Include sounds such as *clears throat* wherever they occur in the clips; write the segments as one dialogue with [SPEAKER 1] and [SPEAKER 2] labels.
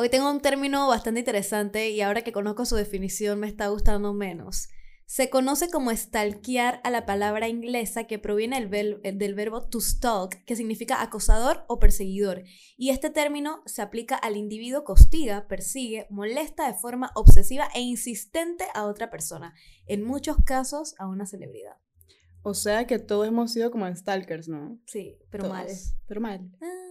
[SPEAKER 1] Hoy tengo un término bastante interesante y ahora que conozco su definición me está gustando menos. Se conoce como stalkear a la palabra inglesa que proviene del, del, verbo to stalk, que significa acosador o perseguidor. Y este término se aplica al individuo que hostiga, persigue, molesta de forma obsesiva e insistente a otra persona, en muchos casos a una celebridad.
[SPEAKER 2] O sea que todos hemos sido como stalkers, ¿no?
[SPEAKER 1] Sí, pero mal.
[SPEAKER 2] Pero mal. Ah.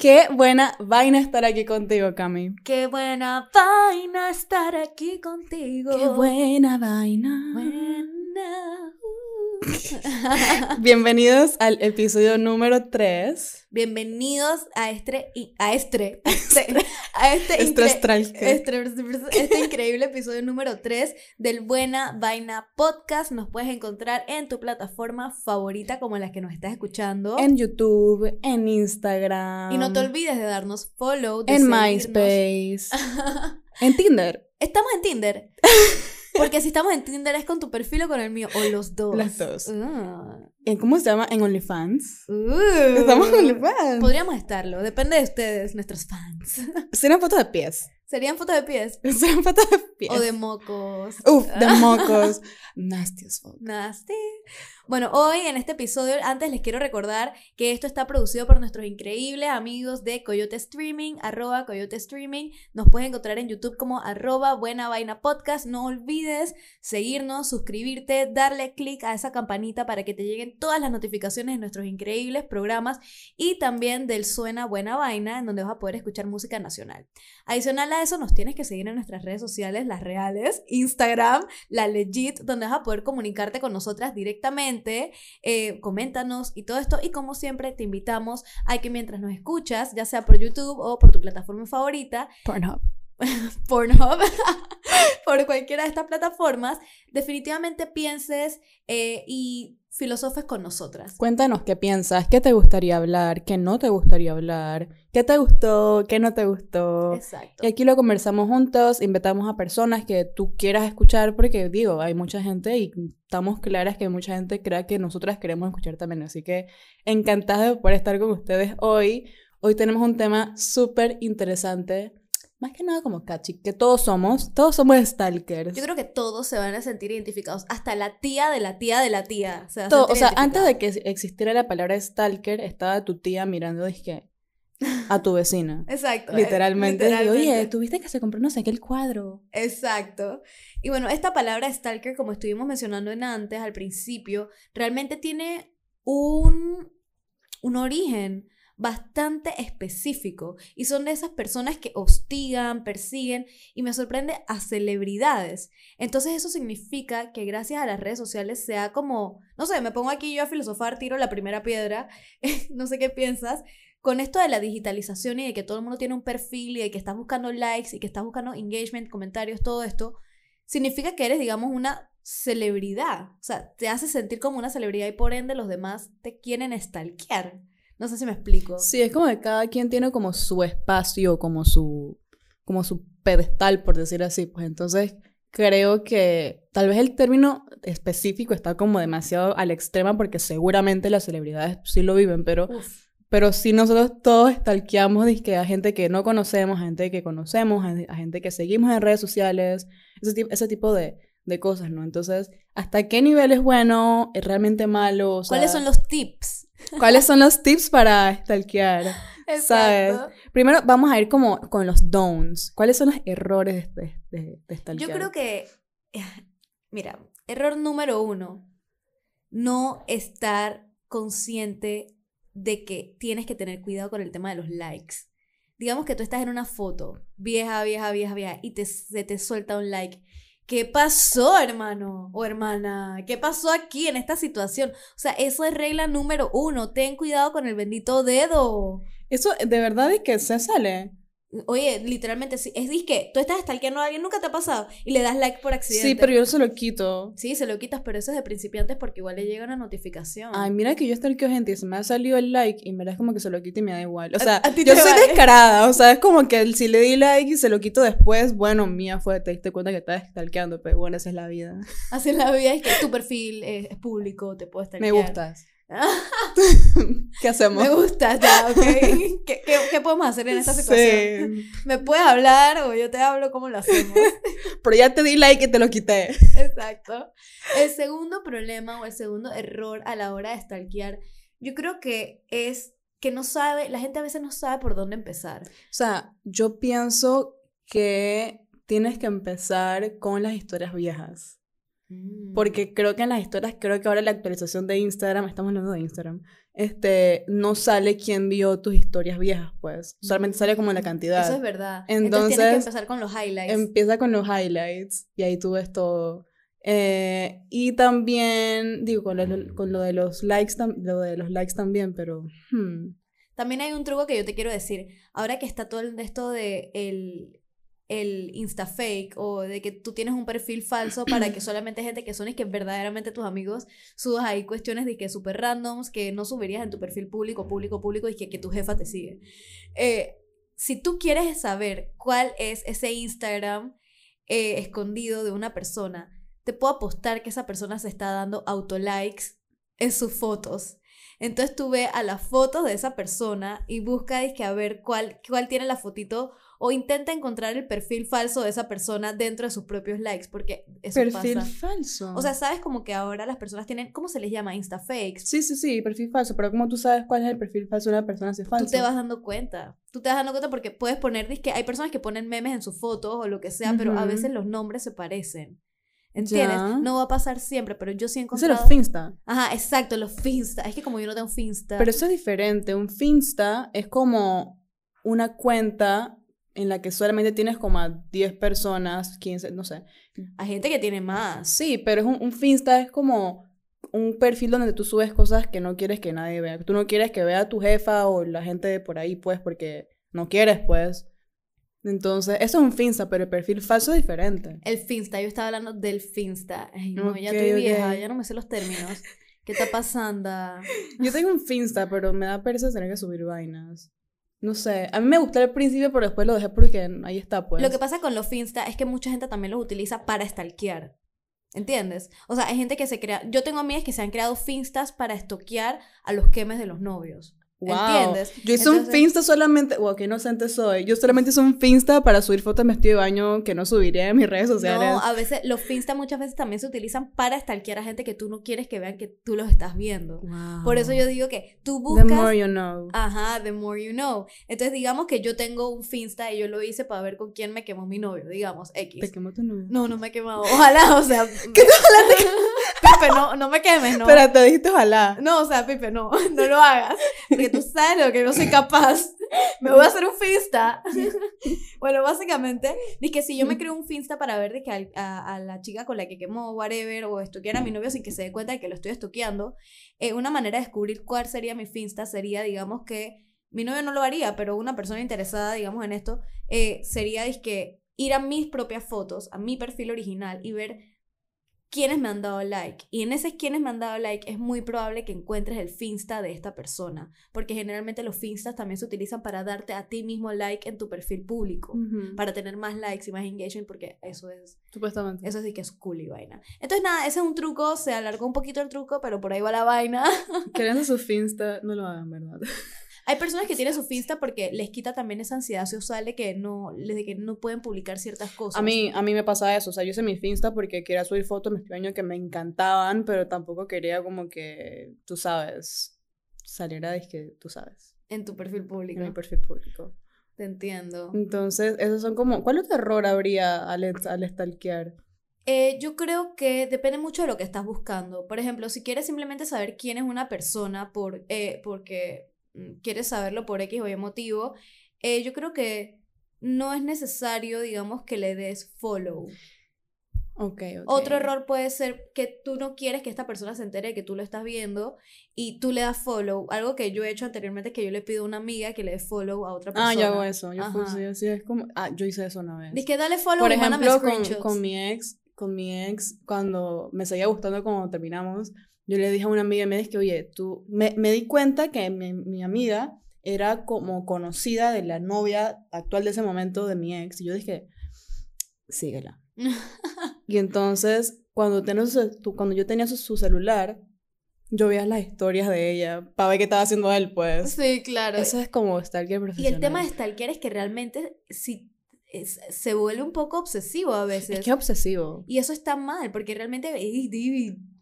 [SPEAKER 2] Qué buena vaina estar aquí contigo, Cami.
[SPEAKER 1] Qué buena vaina estar aquí contigo.
[SPEAKER 2] Qué buena vaina. *laughs* Bienvenidos al episodio número 3.
[SPEAKER 1] Bienvenidos a este, a este, *laughs* a *laughs* este, este, increíble episodio número 3 del Buena Vaina Podcast. Nos puedes encontrar en tu plataforma favorita como la que nos estás escuchando.
[SPEAKER 2] En YouTube, en Instagram.
[SPEAKER 1] Y no te olvides de darnos follow.
[SPEAKER 2] en MySpace. en Tinder.
[SPEAKER 1] Estamos en Tinder. Porque si estamos en Tinder es con tu perfil o con el mío, o los dos.
[SPEAKER 2] Los dos. ¿En cómo se llama? En OnlyFans. Uh. estamos en OnlyFans.
[SPEAKER 1] Podríamos estarlo, depende de ustedes, nuestros fans. *laughs*
[SPEAKER 2] Serán fotos de pies.
[SPEAKER 1] Serían fotos de pies. *laughs*
[SPEAKER 2] Serían fotos de pies.
[SPEAKER 1] O de mocos.
[SPEAKER 2] Uf, de *laughs* mocos. Nasty as fuck.
[SPEAKER 1] Nasty. Bueno, hoy en este episodio, antes les quiero recordar que esto está producido por nuestros increíbles amigos de Coyote Streaming, arroba Coyote Streaming. Nos puedes encontrar en YouTube como arroba Buena Vaina Podcast. No olvides seguirnos, suscribirte, darle click a esa campanita para que te lleguen todas las notificaciones de nuestros increíbles programas y también del Suena Buena Vaina, en donde vas a poder escuchar música nacional. Adicional a eso, nos tienes que seguir en nuestras redes sociales, las reales, Instagram, la legit, donde vas a poder comunicarte con nosotras directamente eh, coméntanos y todo esto. Y como siempre, te invitamos a que mientras nos escuchas, ya sea por YouTube o por tu plataforma favorita,
[SPEAKER 2] Pornhub. *laughs*
[SPEAKER 1] Pornhub, *laughs* por cualquiera de estas plataformas, definitivamente pienses eh, y filosofes con nosotras.
[SPEAKER 2] Cuéntanos qué piensas, qué te gustaría hablar, qué no te gustaría hablar, qué te gustó, qué no te gustó.
[SPEAKER 1] Exacto.
[SPEAKER 2] Y aquí lo conversamos juntos, invitamos a personas que tú quieras escuchar, porque digo, hay mucha gente y estamos claras que mucha gente crea que nosotras queremos escuchar también. Así que encantada de poder estar con ustedes hoy. Hoy tenemos un tema súper interesante más que nada como catchy, que todos somos, todos somos stalkers.
[SPEAKER 1] Yo creo que todos se van a sentir identificados, hasta la tía de la tía de la tía.
[SPEAKER 2] o sea, antes de que existiera la palabra stalker, estaba tu tía mirando, dije, a tu vecina. *laughs*
[SPEAKER 1] Exacto.
[SPEAKER 2] Literalmente. literalmente. Oye, tuviste que se compró no sé qué el cuadro.
[SPEAKER 1] Exacto. Y bueno, esta palabra stalker, como estuvimos mencionando en antes, al principio, realmente tiene un, un origen bastante específico y son de esas personas que hostigan, persiguen y me sorprende a celebridades. Entonces eso significa que gracias a las redes sociales sea como, no sé, me pongo aquí yo a filosofar, tiro la primera piedra, *laughs* no sé qué piensas, con esto de la digitalización y de que todo el mundo tiene un perfil y de que estás buscando likes y que estás buscando engagement, comentarios, todo esto, significa que eres, digamos, una celebridad. O sea, te hace sentir como una celebridad y por ende los demás te quieren stalkear. No sé si me explico.
[SPEAKER 2] Sí, es como que cada quien tiene como su espacio, como su, como su pedestal, por decir así. Pues entonces creo que tal vez el término específico está como demasiado al extremo porque seguramente las celebridades sí lo viven, pero, pero si nosotros todos stalkeamos que a gente que no conocemos, a gente que conocemos, a gente que seguimos en redes sociales, ese, ese tipo de, de cosas, ¿no? Entonces, ¿hasta qué nivel es bueno, es realmente malo?
[SPEAKER 1] ¿Cuáles son los tips?
[SPEAKER 2] ¿Cuáles son los tips para stalkear? ¿Sabes? Primero vamos a ir como con los don'ts. ¿Cuáles son los errores de, de, de stalkear?
[SPEAKER 1] Yo creo que, mira, error número uno, no estar consciente de que tienes que tener cuidado con el tema de los likes. Digamos que tú estás en una foto, vieja, vieja, vieja, vieja, y te, se te suelta un like ¿Qué pasó, hermano o hermana? ¿Qué pasó aquí en esta situación? O sea, eso es regla número uno. Ten cuidado con el bendito dedo.
[SPEAKER 2] Eso de verdad es que se sale.
[SPEAKER 1] Oye, literalmente, sí, es disque, tú estás stalkeando a alguien, nunca te ha pasado, y le das like por accidente.
[SPEAKER 2] Sí, pero yo se lo quito.
[SPEAKER 1] Sí, se lo quitas, pero eso es de principiantes porque igual le llega una notificación.
[SPEAKER 2] Ay, mira que yo stalkeo gente y se me ha salido el like y me es como que se lo quito y me da igual. O sea,
[SPEAKER 1] a
[SPEAKER 2] yo soy
[SPEAKER 1] vale.
[SPEAKER 2] descarada. O sea, es como que si le di like y se lo quito después, bueno, mía fue, te diste cuenta que estaba stalkeando, pero bueno, esa es la vida.
[SPEAKER 1] Así en la vida es que tu perfil es, es público, te puedes
[SPEAKER 2] Me gustas. *laughs* ¿Qué hacemos?
[SPEAKER 1] Me gusta, ya, ok. *laughs* ¿Qué, qué, qué podemos hacer en esta situación?
[SPEAKER 2] Sí.
[SPEAKER 1] ¿Me puedes hablar o yo te hablo? ¿Cómo lo hacemos? *laughs*
[SPEAKER 2] Pero ya te di like y te lo quité.
[SPEAKER 1] Exacto. El segundo problema o el segundo error a la hora de stalkear, yo creo que es que no sabe, la gente a veces no sabe por dónde empezar.
[SPEAKER 2] O sea, yo pienso que tienes que empezar con las historias viejas.
[SPEAKER 1] Mm.
[SPEAKER 2] Porque creo que en las historias, creo que ahora la actualización de Instagram, estamos hablando de Instagram, este, no sale quién vio tus historias viejas, pues. Solamente sale como la cantidad.
[SPEAKER 1] Eso es verdad. Entonces, tienes que
[SPEAKER 2] Entonces,
[SPEAKER 1] empezar con los highlights.
[SPEAKER 2] Empieza con los highlights y ahí tú ves todo. Eh, y también, digo, con lo, con lo de los likes, lo de los likes también, pero... hmm,
[SPEAKER 1] También hay un truco que yo te quiero decir. Ahora que está todo esto de el, el Insta fake o de que tú tienes un perfil falso para que *clears throat* solamente gente que son y que verdaderamente tus amigos subas ahí cuestiones de que súper randoms que no subirías en tu perfil público, público, público y que, que tu jefa te sigue. Eh, si tú quieres saber cuál es ese Instagram eh, escondido de una persona, te puedo apostar que esa persona se está dando autolikes en sus fotos. Entonces tú ve a las fotos de esa persona y busca dizque, a ver cuál, cuál tiene la fotito o intenta encontrar el perfil falso de esa persona dentro de sus propios likes, porque eso
[SPEAKER 2] perfil
[SPEAKER 1] pasa.
[SPEAKER 2] falso.
[SPEAKER 1] O sea, sabes como que ahora las personas tienen, ¿cómo se les llama? Instafakes.
[SPEAKER 2] sí, sí, sí, perfil falso, pero ¿cómo tú sabes cuál es el perfil falso de una persona si es falso?
[SPEAKER 1] Tú te vas dando cuenta. Tú te vas dando cuenta porque puedes poner, que hay personas que ponen memes en sus fotos o lo que sea, pero a veces los nombres se parecen. ¿Entiendes?
[SPEAKER 2] Ya.
[SPEAKER 1] No va a pasar siempre, pero yo sí he
[SPEAKER 2] Eso es
[SPEAKER 1] encontrado...
[SPEAKER 2] los Finsta.
[SPEAKER 1] Ajá, exacto, los Finsta. Es que como yo no tengo Finsta...
[SPEAKER 2] Pero eso es diferente. Un Finsta es como una cuenta en la que solamente tienes como a 10 personas, 15, no sé.
[SPEAKER 1] Hay gente que tiene más.
[SPEAKER 2] Sí, pero es un, un Finsta es como un perfil donde tú subes cosas que no quieres que nadie vea. Tú no quieres que vea tu jefa o la gente de por ahí, pues, porque no quieres, pues. Entonces, eso es un Finsta, pero el perfil falso es diferente.
[SPEAKER 1] El Finsta, yo estaba hablando del Finsta. Ay, no, ya
[SPEAKER 2] Ok,
[SPEAKER 1] estoy vieja, ya no me sé los términos. ¿Qué está pasando? *laughs*
[SPEAKER 2] Yo tengo un Finsta, pero me da pereza tener que subir vainas. No sé, a mí me gustó al principio, pero después lo dejé porque ahí está, pues.
[SPEAKER 1] Lo que pasa con los Finsta es que mucha gente también los utiliza para stalkear. ¿Entiendes? O sea, hay gente que se crea. Yo tengo amigas que se han creado Finstas para estoquear a los quemes de los novios.
[SPEAKER 2] Wow.
[SPEAKER 1] ¿Entiendes?
[SPEAKER 2] Yo hice un
[SPEAKER 1] Entonces-
[SPEAKER 2] Finsta solamente, wow, qué inocente soy. Yo solamente hice un Finsta para subir fotos de vestido de baño que no subiré en mis redes sociales.
[SPEAKER 1] No, a veces los Finsta muchas veces también se utilizan para stalkear a gente que tú no quieres que vean que tú los estás viendo.
[SPEAKER 2] Wow.
[SPEAKER 1] Por eso yo digo que tú
[SPEAKER 2] The
[SPEAKER 1] buscas
[SPEAKER 2] more you know.
[SPEAKER 1] Ajá, the more you know. Entonces, digamos que yo tengo un Finsta y yo lo hice para ver con quién me quemó mi novio, digamos, X.
[SPEAKER 2] Te quemó tu novio.
[SPEAKER 1] No, no me he quemado. Ojalá, o sea. *laughs* ¿Qué *laughs* Pipe, no, no me quemes, no.
[SPEAKER 2] Pero te dijiste ojalá.
[SPEAKER 1] No, o sea, Pipe, no, *laughs* no lo hagas. Porque tú sabes lo que no soy capaz. Me voy a hacer un Finsta. *laughs* bueno, básicamente, es que si yo me creo un Finsta para ver de que a, a la chica con la que quemó, whatever, o estoquear a mi novio sin que se dé cuenta de que lo estoy estoqueando, eh, una manera de descubrir cuál sería mi Finsta sería, digamos, que mi novio no lo haría, pero una persona interesada, digamos, en esto, eh, sería, que ir a mis propias fotos, a mi perfil original y ver quiénes me han dado like. Y en ese quiénes me han dado like es muy probable que encuentres el Finsta de esta persona, porque generalmente los Finstas también se utilizan para darte a ti mismo like en tu perfil público,
[SPEAKER 2] Ujú.
[SPEAKER 1] para tener más likes y más engagement, porque eso es,
[SPEAKER 2] Supuestamente.
[SPEAKER 1] eso sí que es cool y vaina. Entonces nada, ese es un truco, se alargó un poquito el truco, pero por ahí va la vaina.
[SPEAKER 2] Queriendo *laughs* su Finsta, no lo hagan, ¿verdad?
[SPEAKER 1] Hay personas que tienen su Finsta porque les quita también esa ansiedad social de que no, de que no pueden publicar ciertas cosas.
[SPEAKER 2] A mí, a mí me pasa eso. O sea, yo hice mi Finsta porque quería subir fotos de mi año que me encantaban, pero tampoco quería como que, tú sabes, saliera de que tú sabes,
[SPEAKER 1] En tu perfil público.
[SPEAKER 2] en mi perfil público.
[SPEAKER 1] Te entiendo.
[SPEAKER 2] Entonces, esos son como, ¿cuál otro error habría al, al stalkear?
[SPEAKER 1] Eh, yo creo que depende mucho de lo que estás buscando. Por ejemplo, si quieres simplemente saber quién es una persona por, eh, porque quieres saberlo por X o Y motivo, eh, yo creo que no es necesario, digamos, que le des follow.
[SPEAKER 2] Ok, ok.
[SPEAKER 1] Otro error puede ser que tú no quieres que esta persona se entere de que tú lo estás viendo y tú le das follow. Algo que yo he hecho anteriormente es que yo le pido a una amiga que le dé follow a otra persona.
[SPEAKER 2] Ah, yo hago eso. Yo, fui-
[SPEAKER 1] Ajá.
[SPEAKER 2] sí, sí, es como, ah, yo hice eso una vez.
[SPEAKER 1] Dice que dale follow
[SPEAKER 2] Por ejemplo, con, con mi ex, con mi ex, cuando me seguía gustando cuando terminamos, yo le dije a una amiga, me dije oye, tú, me, me di cuenta que mi, mi amiga era como conocida de la novia actual de ese momento de mi ex, y yo dije, síguela. *laughs* Y entonces, cuando, tenía su- tú- cuando yo tenía su, su celular, yo veía las historias de ella para ver qué estaba haciendo él, pues.
[SPEAKER 1] Sí, claro.
[SPEAKER 2] Eso es como stalker
[SPEAKER 1] Y
[SPEAKER 2] profesional.
[SPEAKER 1] el tema de stalker es que realmente si, es- se vuelve un poco obsesivo a veces.
[SPEAKER 2] Es que es obsesivo.
[SPEAKER 1] Y eso está mal, porque realmente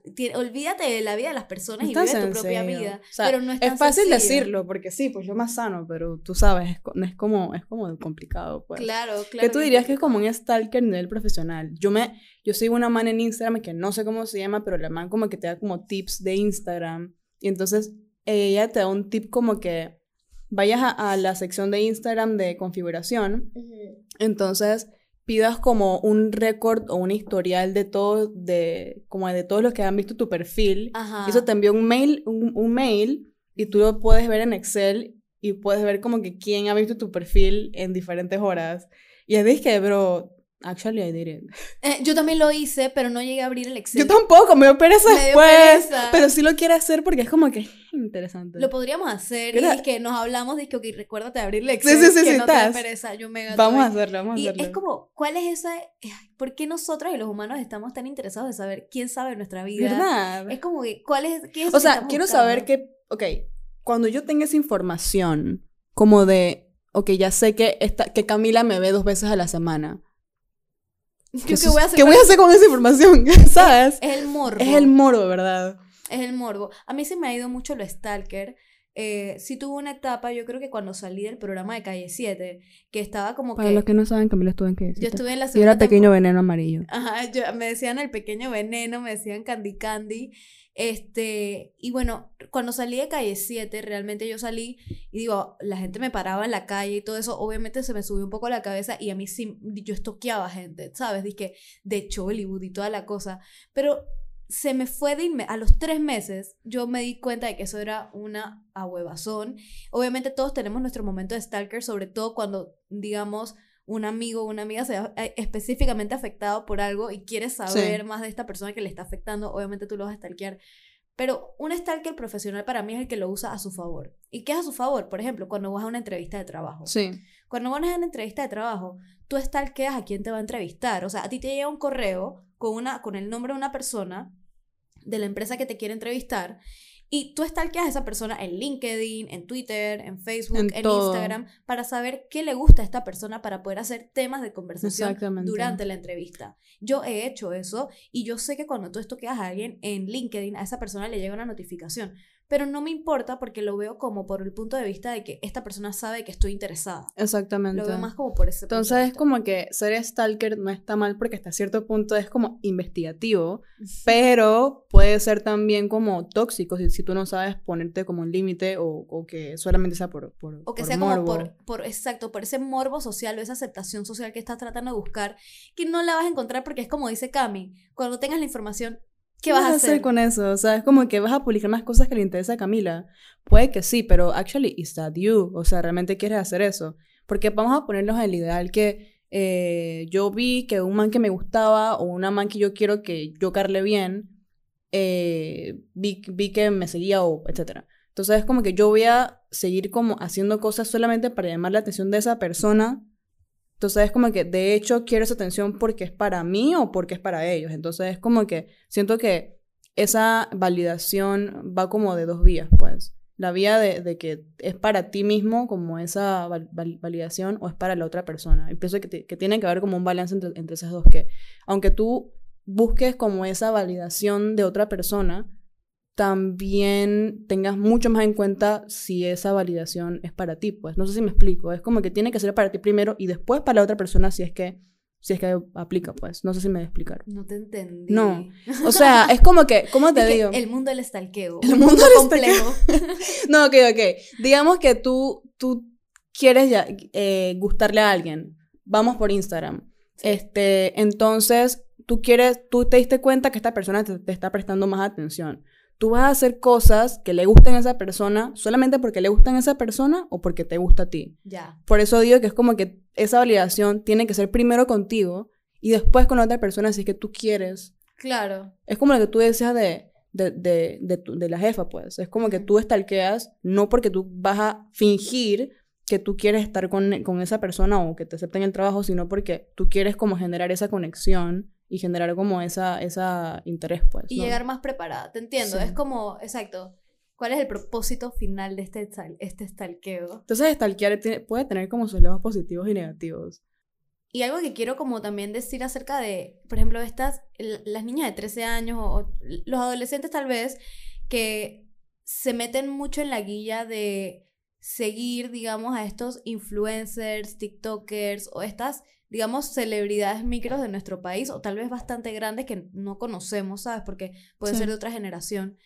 [SPEAKER 1] ey, di- ti- olvídate de la vida de las personas
[SPEAKER 2] Es
[SPEAKER 1] y vive tu propia
[SPEAKER 2] sencillo.
[SPEAKER 1] vida.
[SPEAKER 2] O sea,
[SPEAKER 1] pero no es, tan
[SPEAKER 2] fácil
[SPEAKER 1] sencillo.
[SPEAKER 2] decirlo, porque sí, pues lo más sano, pero tú sabes, es, no es como, es como complicado, pues.
[SPEAKER 1] Claro, claro.
[SPEAKER 2] que tú dirías que es como un stalker a nivel profesional. Yo me, yo sigo una man en Instagram que no sé cómo se llama, pero la man como que te da como tips de Instagram. Y entonces ella te da un tip como que vayas a, a la sección de Instagram de configuración
[SPEAKER 1] Ujú.
[SPEAKER 2] entonces pidas como un récord o un historial de todo, de, como de todos los que han visto tu perfil.
[SPEAKER 1] Ajá.
[SPEAKER 2] Eso te envía un mail, un, un mail y tú lo puedes ver en Excel y puedes ver como que quién ha visto tu perfil en diferentes horas. Y es dije, bro, actually I did it.
[SPEAKER 1] Eh, yo también lo hice, pero no llegué a abrir el Excel.
[SPEAKER 2] Yo tampoco, me dio pereza
[SPEAKER 1] Me dio
[SPEAKER 2] después.
[SPEAKER 1] pereza.
[SPEAKER 2] Pero sí lo quiero hacer porque es como que interesante.
[SPEAKER 1] Lo podríamos hacer y es que nos hablamos de que, ok, recuérdate de abrir el
[SPEAKER 2] Sí,
[SPEAKER 1] Excel.
[SPEAKER 2] sí, sí,
[SPEAKER 1] que
[SPEAKER 2] sí,
[SPEAKER 1] no te da pereza, yo mega
[SPEAKER 2] vamos a hacerlo, vamos a
[SPEAKER 1] Y
[SPEAKER 2] hacerlo.
[SPEAKER 1] es como, ¿cuál es esa? ay, ¿Por qué nosotros y los humanos estamos tan interesados en saber quién sabe nuestra vida?
[SPEAKER 2] ¿Verdad?
[SPEAKER 1] Es como que, ¿cuál es? ¿Qué es
[SPEAKER 2] O sea, quiero
[SPEAKER 1] buscando?
[SPEAKER 2] saber que, ok, cuando yo tenga esa información, como de, ok, ya sé que, esta, que Camila me ve dos veces a la semana. *laughs*
[SPEAKER 1] ¿Qué,
[SPEAKER 2] ¿Qué,
[SPEAKER 1] qué
[SPEAKER 2] sus-
[SPEAKER 1] voy a hacer?
[SPEAKER 2] ¿qué
[SPEAKER 1] con
[SPEAKER 2] voy a
[SPEAKER 1] eso?
[SPEAKER 2] hacer con esa información? *laughs* ¿Sabes?
[SPEAKER 1] Es el morbo.
[SPEAKER 2] Es el moro, ¿verdad?
[SPEAKER 1] Es el morbo. A mí se me ha ido mucho lo stalker. Eh, sí tuve una etapa, yo creo que cuando salí del programa de Calle 7, que estaba como
[SPEAKER 2] Para
[SPEAKER 1] que...
[SPEAKER 2] los que no saben, Camila estuvo en qué
[SPEAKER 1] Yo estuve en la
[SPEAKER 2] Y
[SPEAKER 1] segunda
[SPEAKER 2] era pequeño veneno amarillo.
[SPEAKER 1] Ajá, yo- me decían el pequeño veneno, me decían Candy Candy. Este, y bueno, cuando salí de calle 7, realmente yo salí y digo, la gente me paraba en la calle y todo eso, obviamente se me subió un poco la cabeza y a mí sí, yo estoqueaba gente, ¿sabes? Dije, de Hollywood y toda la cosa. Pero se me fue de a los tres meses, yo me di cuenta de que eso era una ahuevazón. Obviamente todos tenemos nuestro momento de stalker, sobre todo cuando, digamos, un amigo o una amiga se ve eh, específicamente afectado por algo y quiere saber más de esta persona que le está afectando, obviamente tú lo vas a stalkear. Pero un stalker profesional para mí es el que lo usa a su favor. ¿Y qué es a su favor? Por ejemplo, cuando vas a una entrevista de trabajo.
[SPEAKER 2] Sí.
[SPEAKER 1] Cuando vas a una entrevista de trabajo, tú stalkeas a quién te va a entrevistar. O sea, a ti te llega un correo con, una, con el nombre de una persona de la empresa que te quiere entrevistar y tú stalkeas a esa persona en LinkedIn, en Twitter, en Facebook,
[SPEAKER 2] En.
[SPEAKER 1] Instagram, para saber qué le gusta a esta persona para poder hacer temas de conversación durante la entrevista. Yo he hecho eso y yo sé que cuando tú estoqueas a alguien en LinkedIn, a esa persona le llega una notificación. Pero no me importa porque lo veo como por el punto de vista de que esta persona sabe que estoy interesada.
[SPEAKER 2] Exactamente.
[SPEAKER 1] Lo veo más como por ese punto de
[SPEAKER 2] Entonces es como que ser stalker no está mal porque hasta cierto punto es como investigativo, pero puede ser también como tóxico si, si tú no sabes ponerte como un límite o, o que solamente sea por, por
[SPEAKER 1] O que
[SPEAKER 2] por
[SPEAKER 1] sea
[SPEAKER 2] morbo.
[SPEAKER 1] como por, por, exacto, por ese morbo social o esa aceptación social que estás tratando de buscar, que no la vas a encontrar porque es como dice Cami, cuando tengas la información, ¿qué, vas a hacer?
[SPEAKER 2] con eso? O sea, es como que vas a publicar más cosas que le interesa a Camila. Puede que sí, pero actually, is that you? O sea, ¿realmente quieres hacer eso? Porque vamos a ponernos en el ideal que eh, yo vi que un man que me gustaba o una man que yo quiero que yo carle bien, eh, vi, vi que me seguía o etcétera. Entonces es como que yo voy a seguir como haciendo cosas solamente para llamar la atención de esa persona. Entonces es como que de hecho quiero esa atención porque es para mí o porque es para ellos. Entonces es como que siento que esa validación va como de dos vías, pues. La vía de, que es para ti mismo como esa val- val- validación o es para la otra persona. Y pienso que, que tiene que haber como un balance entre, entre esas dos, que aunque tú busques como esa validación de otra persona, también tengas mucho más en cuenta si esa validación es para ti, pues. No sé si me explico. Es como que tiene que ser para ti primero y después para la otra persona si es que, si es que aplica, pues. No sé si me voy a explicar.
[SPEAKER 1] No te entendí.
[SPEAKER 2] No. O sea, *laughs* es como que, ¿cómo te
[SPEAKER 1] Es
[SPEAKER 2] digo?
[SPEAKER 1] El mundo del stalkeo.
[SPEAKER 2] El
[SPEAKER 1] un
[SPEAKER 2] mundo del
[SPEAKER 1] complejo. *laughs*
[SPEAKER 2] No, ok, ok. Digamos que tú, tú quieres ya, eh, gustarle a alguien. Vamos por Instagram. Este, entonces, tú quieres, tú te diste cuenta que esta persona te, te está prestando más atención. Tú vas a hacer cosas que le gusten a esa persona solamente porque le gustan a esa persona o porque te gusta a ti.
[SPEAKER 1] Ya.
[SPEAKER 2] Por eso digo que es como que esa validación tiene que ser primero contigo y después con la otra persona si es que tú quieres.
[SPEAKER 1] Claro.
[SPEAKER 2] Es como lo que tú decías de, de, de, de, tu- de la jefa, pues. Es como que tú estalqueas no porque tú vas a fingir que tú quieres estar con, con esa persona o que te acepten el trabajo, sino porque tú quieres como generar esa conexión y generar como esa, esa interés, pues.
[SPEAKER 1] Y
[SPEAKER 2] ¿no?
[SPEAKER 1] llegar más preparada, te entiendo.
[SPEAKER 2] Sí.
[SPEAKER 1] Es como, exacto, ¿cuál es el propósito final de este, este stalkeo?
[SPEAKER 2] Entonces, stalkear puede tener como sus lados positivos y negativos.
[SPEAKER 1] Y algo que quiero como también decir acerca de, por ejemplo, estas, las niñas de 13 años o, o los adolescentes tal vez, que se meten mucho en la guilla de seguir, digamos, a estos influencers, TikTokers o estas, digamos, celebridades micros de nuestro país o tal vez bastante grandes que no conocemos, ¿sabes? Porque puede
[SPEAKER 2] Sí.
[SPEAKER 1] ser de otra generación.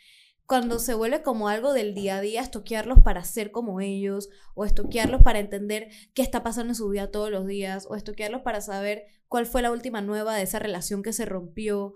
[SPEAKER 1] Cuando se vuelve como algo del día a día, estoquearlos para ser como ellos, o estoquearlos para entender qué está pasando en su vida todos los días, o estoquearlos para saber cuál fue la última nueva de esa relación que se rompió.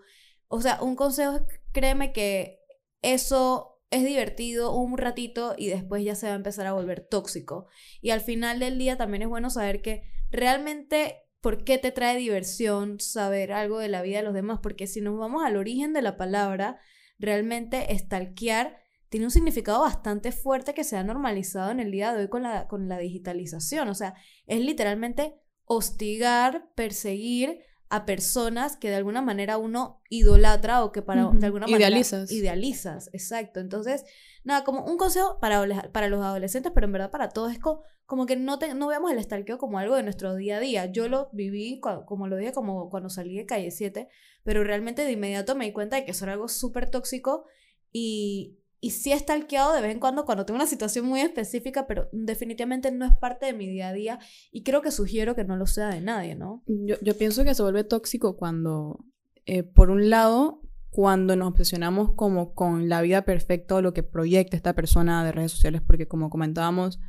[SPEAKER 1] O sea, un consejo es, créeme que eso es divertido un ratito y después ya se va a empezar a volver tóxico. Y al final del día también es bueno saber que realmente por qué te trae diversión saber algo de la vida de los demás, porque si nos vamos al origen de la palabra, realmente stalkear tiene un significado bastante fuerte que se ha normalizado en el día de hoy con la, con la digitalización. O sea, es literalmente hostigar, perseguir a personas que de alguna manera uno idolatra o que para, de alguna manera
[SPEAKER 2] Idealizas.
[SPEAKER 1] idealizas, exacto. Entonces, nada, como un consejo para, para los adolescentes, pero en verdad para todos es co- como, que no, te, no veamos el stalkeo como algo de nuestro día a día. Yo lo viví, como lo dije, como cuando salí de Calle 7, pero realmente de inmediato me di cuenta de que eso era algo súper tóxico y, y sí he stalkeado de vez en cuando cuando tengo una situación muy específica, pero definitivamente no es parte de mi día a día y creo que sugiero que no lo sea de nadie, ¿no?
[SPEAKER 2] Yo, yo pienso que se vuelve tóxico cuando, eh, por un lado, cuando nos obsesionamos como con la vida perfecta o lo que proyecta esta persona de redes sociales, porque como comentábamos,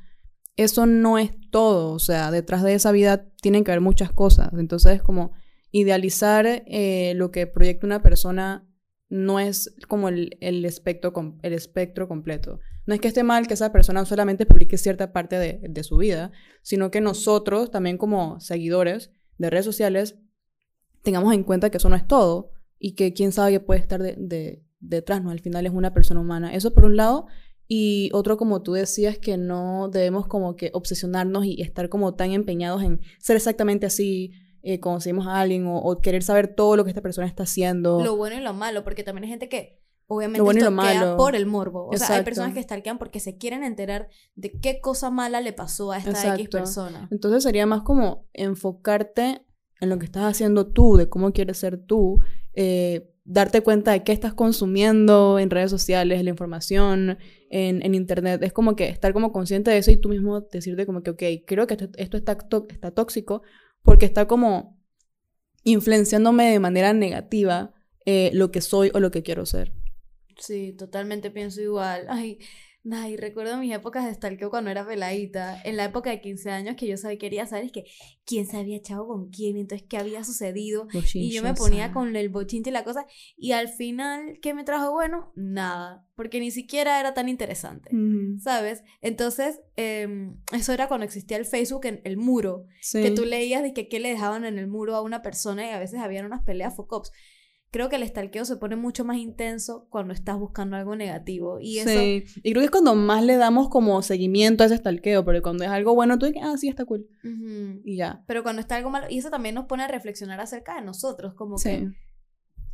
[SPEAKER 2] eso no es todo, o sea, detrás de esa vida tienen que haber muchas cosas, entonces como idealizar eh, lo que proyecta una persona no es como el, el, espectro, el espectro completo. No es que esté mal que esa persona solamente publique cierta parte de, de su vida, sino que nosotros también como seguidores de redes sociales tengamos en cuenta que eso no es todo y que quién sabe qué puede estar de, de- detrás, ¿no? Al final es una persona humana. Eso por un lado. Y otro, como tú decías, que no debemos como que obsesionarnos y estar como tan empeñados en ser exactamente así, eh, a alguien o, o querer saber todo lo que esta persona está haciendo.
[SPEAKER 1] Lo bueno y lo malo, porque también hay gente que obviamente
[SPEAKER 2] Lo bueno lo malo.
[SPEAKER 1] por el morbo. O sea, hay
[SPEAKER 2] Exacto.
[SPEAKER 1] personas que stalkean porque se quieren enterar de qué cosa mala le pasó a esta X
[SPEAKER 2] Exacto.
[SPEAKER 1] persona.
[SPEAKER 2] Entonces sería más como enfocarte en lo que estás haciendo tú, de cómo quieres ser tú, eh, darte cuenta de qué estás consumiendo en redes sociales, la información, en, en internet. Es como que estar como consciente de eso y tú mismo decirte como que, ok, creo que esto, esto está, está tóxico porque está como influenciándome de manera negativa eh, lo que soy o lo que quiero ser.
[SPEAKER 1] Sí, totalmente pienso igual. Ay, ay, recuerdo mis épocas de stalkeo cuando era peladita. En la época de 15 años que yo sabía, quería saber es que quién se había echado con quién, entonces qué había sucedido. Y yo me ponía con el bochinche y la cosa. Y al final, ¿qué me trajo bueno? Nada. Porque ni siquiera era tan interesante. ¿Sabes? Entonces, em, eso era cuando existía el Facebook, en el muro.
[SPEAKER 2] Sí.
[SPEAKER 1] Que tú leías de que qué le dejaban en el muro a una persona y a veces habían unas peleas focops. Creo que el stalkeo se pone mucho más intenso cuando estás buscando algo negativo. Y eso,
[SPEAKER 2] Sí, y creo que es cuando más le damos como seguimiento a ese stalkeo, porque cuando es algo bueno, tú dices, ah, sí, está cool.
[SPEAKER 1] Ujú.
[SPEAKER 2] Y ya.
[SPEAKER 1] Pero cuando está algo malo, y eso también nos pone a reflexionar acerca de nosotros, como
[SPEAKER 2] Sí.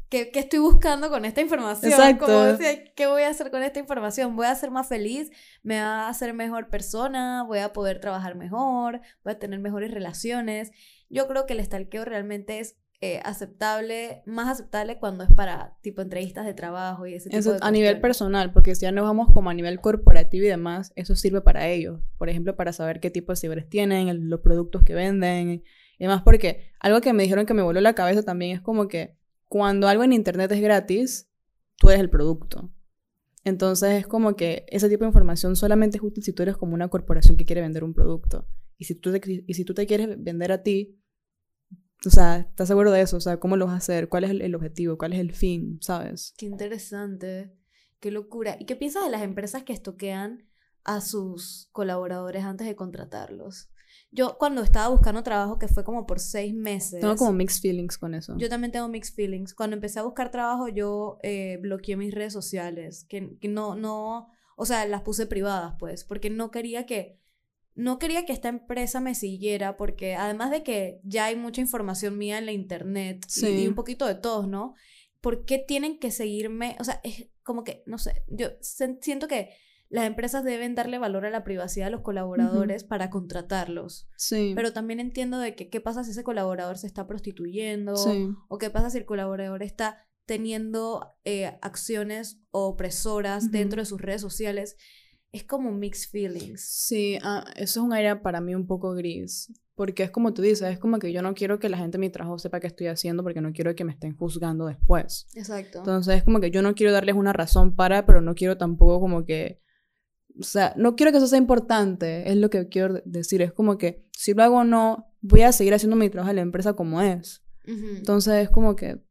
[SPEAKER 1] que, ¿qué, qué estoy buscando con esta información?
[SPEAKER 2] Exacto.
[SPEAKER 1] Como decía, ¿qué voy a hacer con esta información? ¿Voy a ser más feliz? ¿Me va a hacer mejor persona? ¿Voy a poder trabajar mejor? ¿Voy a tener mejores relaciones? Yo creo que el stalkeo realmente es eh, aceptable, más aceptable cuando es para tipo entrevistas de trabajo y ese tipo
[SPEAKER 2] Eso
[SPEAKER 1] de
[SPEAKER 2] a nivel personal, porque si ya nos vamos como a nivel corporativo y demás, eso sirve para ellos. Por ejemplo, para saber qué tipo de seguidores tienen, el- los productos que venden y demás, porque algo que me dijeron que me voló la cabeza también es como que cuando algo en internet es gratis, tú eres el producto. Entonces es como que ese tipo de información solamente es útil si tú eres como una corporación que quiere vender un producto. Y si tú te, y si tú te quieres vender a ti, O sea, ¿estás seguro de eso? O sea, ¿cómo lo vas a hacer? ¿Cuál es el, el objetivo? ¿Cuál es el fin? ¿Sabes?
[SPEAKER 1] Qué interesante. Qué locura. ¿Y qué piensas de las empresas que estoquean a sus colaboradores antes de contratarlos? Yo cuando estaba buscando trabajo, que fue como por seis meses.
[SPEAKER 2] Tengo como mixed feelings con eso.
[SPEAKER 1] Yo también tengo mixed feelings. Cuando empecé a buscar trabajo, yo eh, bloqueé mis redes sociales. Que, que no, no, o sea, las puse privadas, pues, porque no quería que, no quería que esta empresa me siguiera, porque además de que ya hay mucha información mía en la internet y- un poquito de todos, ¿no? ¿Por qué tienen que seguirme? O sea, es como que, no sé, yo siento que las empresas deben darle valor a la privacidad de los colaboradores para contratarlos.
[SPEAKER 2] Sí.
[SPEAKER 1] Pero también entiendo de que qué pasa si ese colaborador se está prostituyendo
[SPEAKER 2] sí.
[SPEAKER 1] o qué pasa si el colaborador está teniendo eh, acciones opresoras dentro de sus redes sociales. Es como mixed feelings.
[SPEAKER 2] Sí, ah, eso es un área para mí un poco gris. Porque es como tú dices, es como que yo no quiero que la gente de mi trabajo sepa qué estoy haciendo porque no quiero que me estén juzgando después.
[SPEAKER 1] Exacto.
[SPEAKER 2] Entonces es como que yo no quiero darles una razón para, pero no quiero tampoco como que... O sea, no quiero que eso sea importante, es lo que quiero decir. Es como que si lo hago o no, voy a seguir haciendo mi trabajo en la empresa como es. Entonces es como que...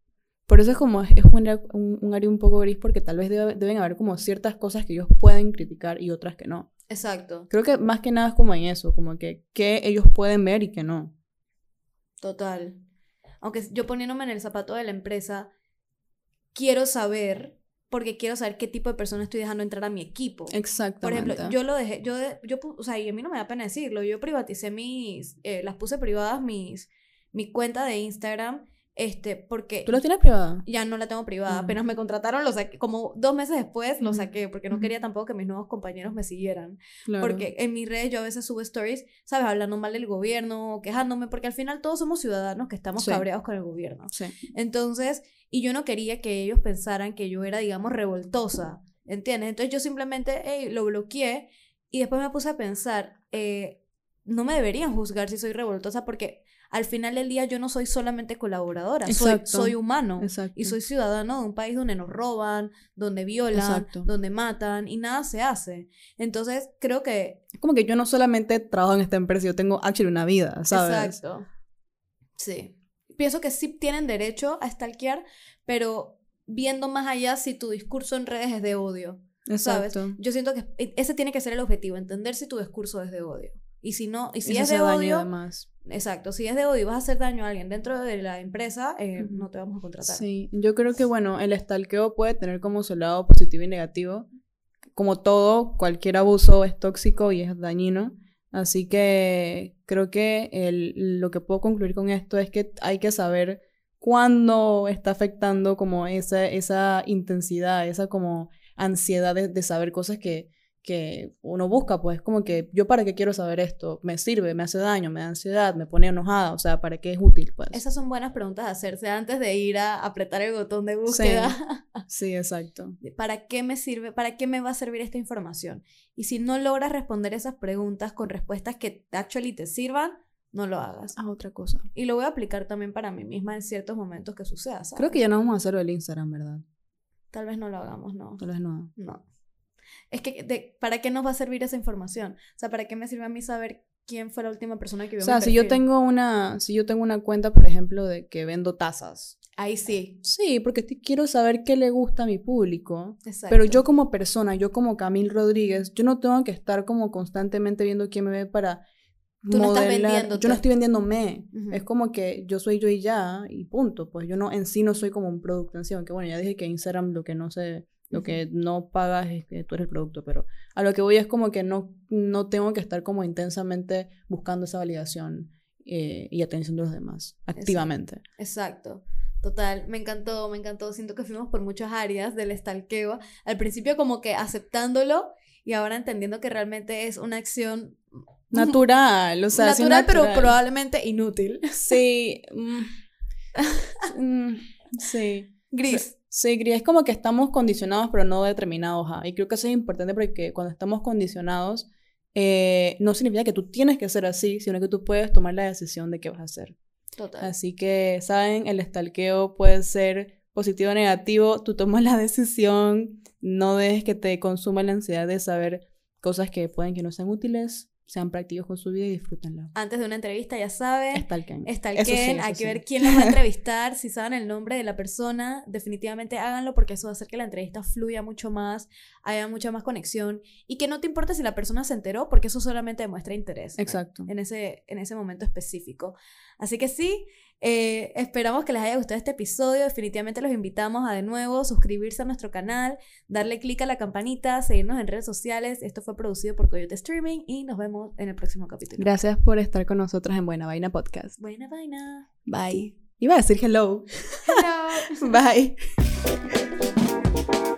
[SPEAKER 2] Por eso es como, es un un, un área un poco gris porque tal vez debe- deben haber como ciertas cosas que ellos pueden criticar y otras que no.
[SPEAKER 1] Exacto.
[SPEAKER 2] Creo que más que nada es como en eso, como que qué ellos pueden ver y qué no.
[SPEAKER 1] Total. Aunque yo poniéndome en el zapato de la empresa, quiero saber, porque quiero saber qué tipo de persona estoy dejando entrar a mi equipo. Por
[SPEAKER 2] Exactamente.
[SPEAKER 1] ejemplo, yo lo dejé, yo, yo, o sea, y a mí no me da pena decirlo, yo privaticé mis, eh, las puse privadas mis, mi cuenta de Instagram, este, porque
[SPEAKER 2] ¿Tú la tienes privada?
[SPEAKER 1] ya no la tengo privada,
[SPEAKER 2] Mm.
[SPEAKER 1] apenas me contrataron, lo saqué, como dos meses después lo
[SPEAKER 2] Ujú.
[SPEAKER 1] saqué, porque no
[SPEAKER 2] Ujú.
[SPEAKER 1] quería tampoco que mis nuevos compañeros me siguieran,
[SPEAKER 2] Claro.
[SPEAKER 1] porque en mis redes yo a veces subo stories, ¿sabes? Hablando mal del gobierno, quejándome, porque al final todos somos ciudadanos que estamos
[SPEAKER 2] Sí.
[SPEAKER 1] cabreados con el gobierno.
[SPEAKER 2] Sí.
[SPEAKER 1] Entonces, y yo no quería que ellos pensaran que yo era, digamos, revoltosa, ¿entiendes? Entonces yo simplemente hey, lo bloqueé y después me puse a pensar, eh, no me deberían juzgar si soy revoltosa porque al final del día yo no soy solamente colaboradora, soy,
[SPEAKER 2] Exacto.
[SPEAKER 1] soy humano.
[SPEAKER 2] Exacto.
[SPEAKER 1] Y soy ciudadano de un país donde nos roban, donde violan,
[SPEAKER 2] Exacto.
[SPEAKER 1] donde matan y nada se hace. Entonces creo que...
[SPEAKER 2] Es como que yo no solamente trabajo en esta empresa, yo tengo actually una vida, ¿sabes?
[SPEAKER 1] Exacto. Sí. Pienso que sí tienen derecho a stalkear, pero viendo más allá si tu discurso en redes es de odio. ¿Sabes?
[SPEAKER 2] Exacto.
[SPEAKER 1] Yo siento que ese tiene que ser el objetivo, entender si tu discurso es de odio. Y si no, y si es de odio,
[SPEAKER 2] demás.
[SPEAKER 1] exacto, si es de odio y vas a hacer daño a alguien dentro de la empresa, eh, no te vamos a contratar.
[SPEAKER 2] Sí, yo creo que bueno, el stalkeo puede tener como su lado positivo y negativo. Como todo, cualquier abuso es tóxico y es dañino. Así que creo que el- lo que puedo concluir con esto es que hay que saber cuándo está afectando como esa, esa intensidad, esa como ansiedad de, de saber cosas que, que uno busca, pues como que yo para qué quiero saber esto, me sirve, me hace daño, me da ansiedad, me pone enojada, o sea, para qué es útil, pues.
[SPEAKER 1] Esas son buenas preguntas a hacerse antes de ir a apretar el botón de búsqueda. *laughs*
[SPEAKER 2] Sí, exacto.
[SPEAKER 1] ¿Para qué me sirve? ¿Para qué me va a servir esta información? Y si no logras responder esas preguntas con respuestas que actually te sirvan, no lo hagas.
[SPEAKER 2] Ah, otra cosa.
[SPEAKER 1] Y lo voy a aplicar también para mí misma en ciertos momentos que suceda. ¿sabes?
[SPEAKER 2] Creo que ya no vamos a hacerlo el Instagram, ¿verdad?
[SPEAKER 1] Tal vez no lo hagamos, no.
[SPEAKER 2] Tal vez no.
[SPEAKER 1] No. Es que, de- ¿para qué nos va a servir esa información? O sea, ¿para qué me sirve a mí saber quién fue la última persona que vio
[SPEAKER 2] O sea,
[SPEAKER 1] mi
[SPEAKER 2] si yo tengo una, si yo tengo una cuenta, por ejemplo, de que vendo tazas.
[SPEAKER 1] Ahí sí.
[SPEAKER 2] Sí, porque quiero saber qué le gusta a mi público.
[SPEAKER 1] Exacto.
[SPEAKER 2] Pero yo como persona, yo como Camil Rodríguez, yo no tengo que estar como constantemente viendo quién me ve para
[SPEAKER 1] Tú no estás vendiéndote.
[SPEAKER 2] Yo no estoy vendiéndome.
[SPEAKER 1] Ujú.
[SPEAKER 2] Es como que yo soy yo y ya, y punto. Pues yo no, en sí no soy como un producto en sí, aunque bueno, ya dije que Instagram lo que no se, lo que no pagas es que tú eres el producto, pero a lo que voy es como que no, no tengo que estar como intensamente buscando esa validación eh, y atención de los demás, activamente.
[SPEAKER 1] Exacto. Total, me encantó, me encantó. Siento que fuimos por muchas áreas del stalkeo. Al principio como que aceptándolo y ahora entendiendo que realmente es una acción
[SPEAKER 2] Natural, o sea,
[SPEAKER 1] natural, pero probablemente inútil.
[SPEAKER 2] Sí. *laughs* mm, mm, sí.
[SPEAKER 1] Gris.
[SPEAKER 2] Sí, es como que estamos condicionados, pero no determinados a. Y creo que eso es importante porque cuando estamos condicionados, eh, no significa que tú tienes que ser así, sino que tú puedes tomar la decisión de qué vas a hacer.
[SPEAKER 1] Total.
[SPEAKER 2] Así que, ¿saben? El stalkeo puede ser positivo o negativo. Tú tomas la *laughs* decisión, no dejes que te consuma la ansiedad de saber cosas que pueden que no sean útiles. Sean prácticos con su vida y disfrútenla.
[SPEAKER 1] Antes de una entrevista, ya saben.
[SPEAKER 2] Stalken.
[SPEAKER 1] Stalken,
[SPEAKER 2] sí,
[SPEAKER 1] hay
[SPEAKER 2] eso
[SPEAKER 1] que
[SPEAKER 2] sí.
[SPEAKER 1] ver quién los va a *laughs* entrevistar, si saben el nombre de la persona, definitivamente háganlo porque eso va a hacer que la entrevista fluya mucho más, haya mucha más conexión y que no te importe si la persona se enteró porque eso solamente demuestra interés ¿no?
[SPEAKER 2] Exacto.
[SPEAKER 1] en, ese, en ese momento específico. Así que sí, eh, esperamos que les haya gustado este episodio, definitivamente los invitamos a de nuevo suscribirse a nuestro canal, darle clic a la campanita, seguirnos en redes sociales, esto fue producido por Coyote Streaming y nos vemos en el próximo capítulo.
[SPEAKER 2] Gracias por estar con nosotras en Buena Vaina Podcast.
[SPEAKER 1] Buena vaina.
[SPEAKER 2] Bye. Iba a decir hello.
[SPEAKER 1] Hello. *laughs*
[SPEAKER 2] Bye. *laughs*